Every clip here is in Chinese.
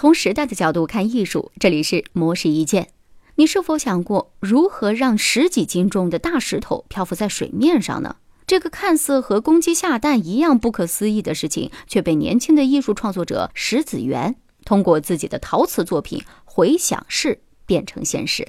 从时代的角度看艺术，这里是模式一见。你是否想过如何让十几斤重的大石头漂浮在水面上呢？这个看似和公鸡下蛋一样不可思议的事情，却被年轻的艺术创作者石子源通过自己的陶瓷作品《回响式》变成现实。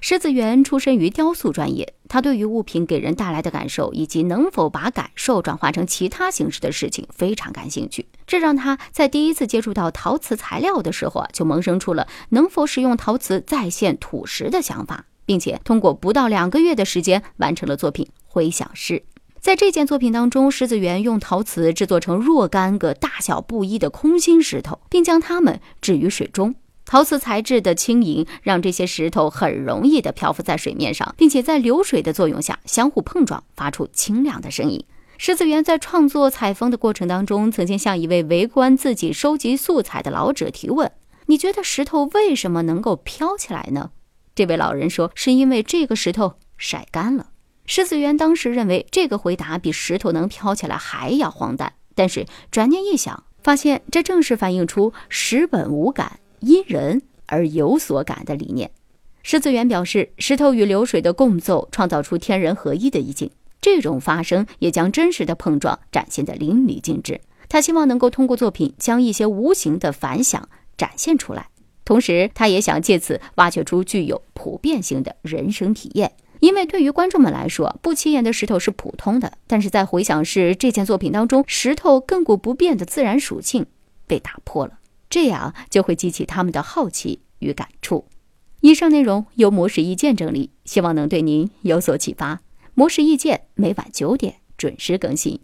石子源出身于雕塑专业，他对于物品给人带来的感受以及能否把感受转化成其他形式的事情非常感兴趣。这让他在第一次接触到陶瓷材料的时候啊，就萌生出了能否使用陶瓷再现土石的想法，并且通过不到两个月的时间完成了作品《回响式》。在这件作品当中，石子源用陶瓷制作成若干个大小不一的空心石头，并将它们置于水中。陶瓷材质的轻盈，让这些石头很容易地漂浮在水面上，并且在流水的作用下相互碰撞，发出清亮的声音。石子源在创作采风的过程当中，曾经向一位围观自己收集素材的老者提问：“你觉得石头为什么能够飘起来呢？”这位老人说：“是因为这个石头晒干了。”石子源当时认为这个回答比石头能飘起来还要荒诞，但是转念一想，发现这正是反映出“石本无感”。因人而有所感的理念，石子源表示，石头与流水的共奏创造出天人合一的意境，这种发生也将真实的碰撞展现得淋漓尽致。他希望能够通过作品将一些无形的反响展现出来，同时他也想借此挖掘出具有普遍性的人生体验。因为对于观众们来说，不起眼的石头是普通的，但是在回想是这件作品当中，石头亘古不变的自然属性被打破了。这样就会激起他们的好奇与感触。以上内容由模式意见整理，希望能对您有所启发。模式意见每晚九点准时更新。